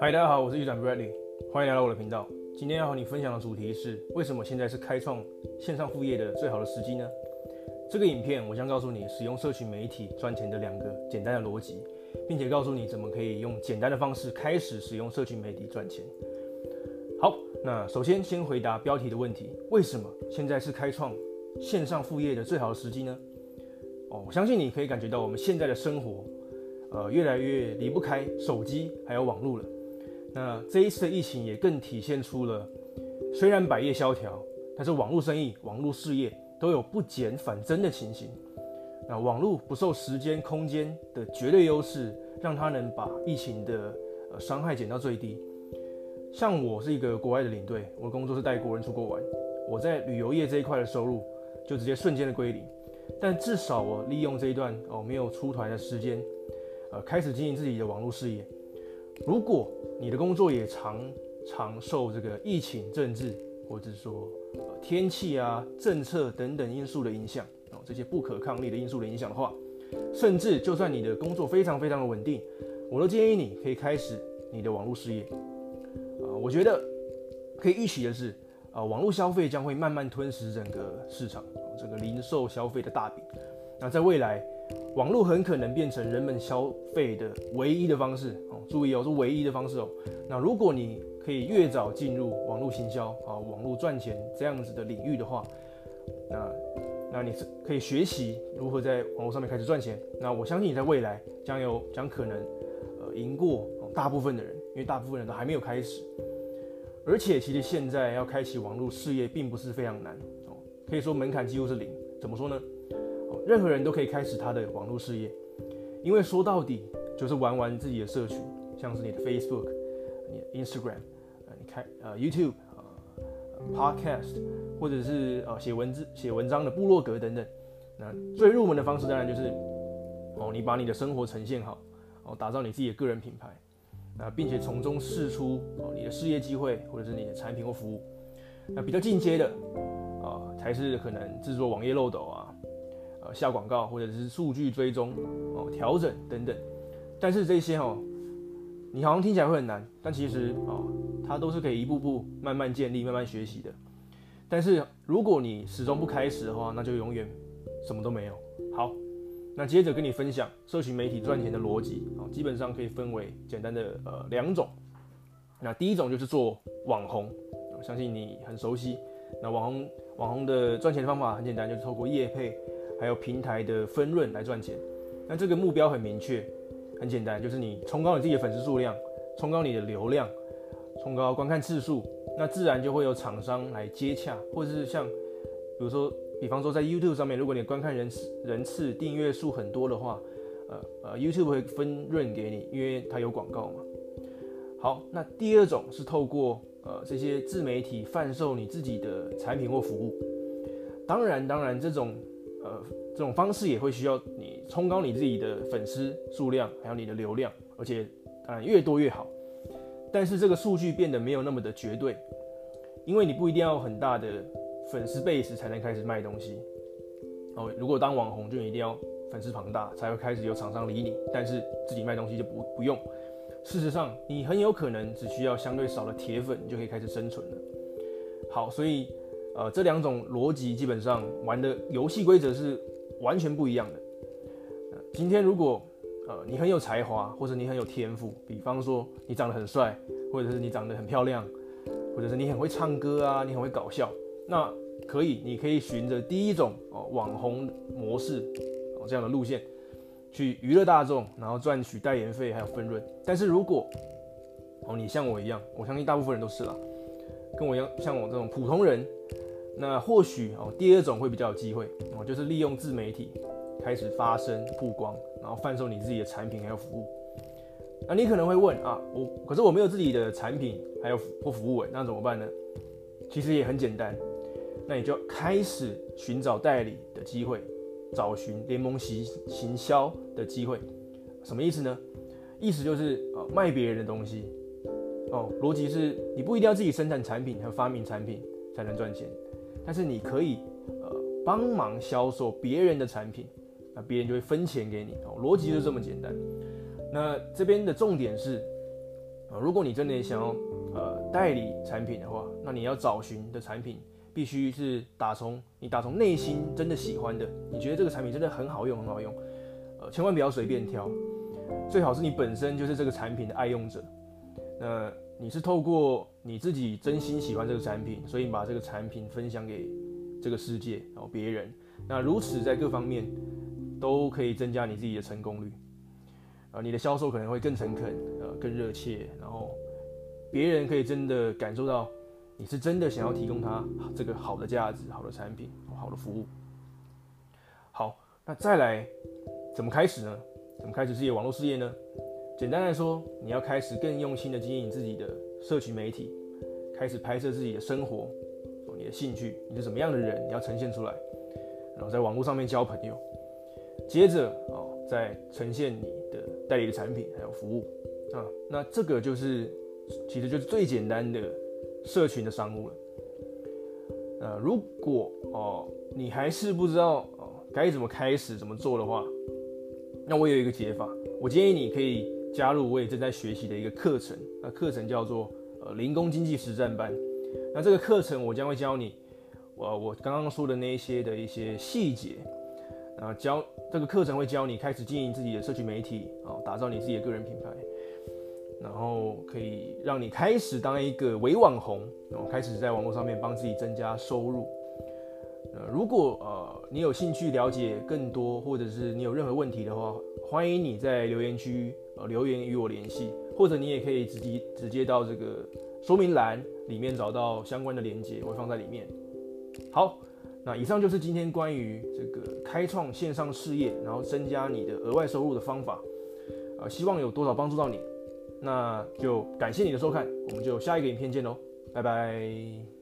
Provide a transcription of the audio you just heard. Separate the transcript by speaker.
Speaker 1: 嗨，大家好，我是玉展 Bradley，欢迎来到我的频道。今天要和你分享的主题是：为什么现在是开创线上副业的最好的时机呢？这个影片我将告诉你使用社群媒体赚钱的两个简单的逻辑，并且告诉你怎么可以用简单的方式开始使用社群媒体赚钱。好，那首先先回答标题的问题：为什么现在是开创线上副业的最好的时机呢？哦，我相信你可以感觉到我们现在的生活，呃，越来越离不开手机还有网络了。那这一次的疫情也更体现出了，虽然百业萧条，但是网络生意、网络事业都有不减反增的情形。那网络不受时间、空间的绝对优势，让它能把疫情的呃伤害减到最低。像我是一个国外的领队，我的工作是带国人出国玩，我在旅游业这一块的收入就直接瞬间的归零。但至少我利用这一段哦没有出团的时间，呃，开始经营自己的网络事业。如果你的工作也常常受这个疫情、政治，或者说呃天气啊、政策等等因素的影响哦，这些不可抗力的因素的影响的话，甚至就算你的工作非常非常的稳定，我都建议你可以开始你的网络事业。啊，我觉得可以预期的是，啊，网络消费将会慢慢吞噬整个市场，这个零售消费的大饼。那在未来，网络很可能变成人们消费的唯一的方式哦，注意哦，是唯一的方式哦。那如果你可以越早进入网络行销啊，网络赚钱这样子的领域的话，那那你是可以学习如何在网络上面开始赚钱。那我相信你在未来将有将可能呃赢过大部分的人，因为大部分人都还没有开始。而且其实现在要开启网络事业并不是非常难，可以说门槛几乎是零。怎么说呢？任何人都可以开始他的网络事业，因为说到底就是玩玩自己的社群，像是你的 Facebook、你的 Instagram，呃，你开呃 YouTube、呃 Podcast，或者是呃写文字、写文章的部落格等等。那最入门的方式当然就是哦，你把你的生活呈现好，哦，打造你自己的个人品牌，那并且从中试出哦你的事业机会，或者是你的产品或服务。那比较进阶的呃，才是可能制作网页漏斗啊。呃，下广告或者是数据追踪哦，调整等等，但是这些哦，你好像听起来会很难，但其实哦，它都是可以一步步慢慢建立、慢慢学习的。但是如果你始终不开始的话，那就永远什么都没有。好，那接着跟你分享社群媒体赚钱的逻辑啊，基本上可以分为简单的呃两种。那第一种就是做网红，相信你很熟悉。那网红网红的赚钱方法很简单，就是透过业配。还有平台的分润来赚钱，那这个目标很明确，很简单，就是你冲高你自己的粉丝数量，冲高你的流量，冲高观看次数，那自然就会有厂商来接洽，或者是像，比如说，比方说在 YouTube 上面，如果你观看人次人次订阅数很多的话，呃呃，YouTube 会分润给你，因为它有广告嘛。好，那第二种是透过呃这些自媒体贩售你自己的产品或服务，当然当然这种。呃，这种方式也会需要你冲高你自己的粉丝数量，还有你的流量，而且当然越多越好。但是这个数据变得没有那么的绝对，因为你不一定要很大的粉丝 base 才能开始卖东西。哦，如果当网红就一定要粉丝庞大才会开始有厂商理你，但是自己卖东西就不不用。事实上，你很有可能只需要相对少的铁粉，就可以开始生存了。好，所以。呃，这两种逻辑基本上玩的游戏规则是完全不一样的。今天如果呃你很有才华，或者你很有天赋，比方说你长得很帅，或者是你长得很漂亮，或者是你很会唱歌啊，你很会搞笑，那可以，你可以循着第一种哦网红模式哦这样的路线去娱乐大众，然后赚取代言费还有分润。但是如果哦你像我一样，我相信大部分人都是啦，跟我一样像我这种普通人。那或许哦，第二种会比较有机会哦，就是利用自媒体开始发声曝光，然后贩售你自己的产品还有服务。那你可能会问啊，我可是我没有自己的产品还有或服务，那怎么办呢？其实也很简单，那你就开始寻找代理的机会，找寻联盟行行销的机会。什么意思呢？意思就是呃，卖别人的东西哦。逻辑是你不一定要自己生产产品和发明产品才能赚钱。但是你可以，呃，帮忙销售别人的产品，那别人就会分钱给你哦，逻辑就这么简单。那这边的重点是啊，如果你真的想要呃代理产品的话，那你要找寻的产品必须是打从你打从内心真的喜欢的，你觉得这个产品真的很好用很好用，呃，千万不要随便挑，最好是你本身就是这个产品的爱用者。那你是透过你自己真心喜欢这个产品，所以你把这个产品分享给这个世界，然后别人，那如此在各方面都可以增加你自己的成功率，啊，你的销售可能会更诚恳，呃，更热切，然后别人可以真的感受到你是真的想要提供他这个好的价值、好的产品、好的服务。好，那再来怎么开始呢？怎么开始自己的网络事业呢？简单来说，你要开始更用心的经营自己的社群媒体，开始拍摄自己的生活，你的兴趣，你是什么样的人，你要呈现出来，然后在网络上面交朋友，接着哦，再呈现你的代理的产品还有服务啊，那这个就是其实就是最简单的社群的商务了。呃，如果哦你还是不知道哦该怎么开始怎么做的话，那我有一个解法，我建议你可以。加入我也正在学习的一个课程，那课程叫做呃零工经济实战班。那这个课程我将会教你，我我刚刚说的那一些的一些细节，啊教这个课程会教你开始经营自己的社群媒体啊，打造你自己的个人品牌，然后可以让你开始当一个伪网红，然后开始在网络上面帮自己增加收入。呃，如果呃你有兴趣了解更多，或者是你有任何问题的话，欢迎你在留言区呃留言与我联系，或者你也可以直接直接到这个说明栏里面找到相关的链接，我会放在里面。好，那以上就是今天关于这个开创线上事业，然后增加你的额外收入的方法，呃，希望有多少帮助到你，那就感谢你的收看，我们就下一个影片见喽，拜拜。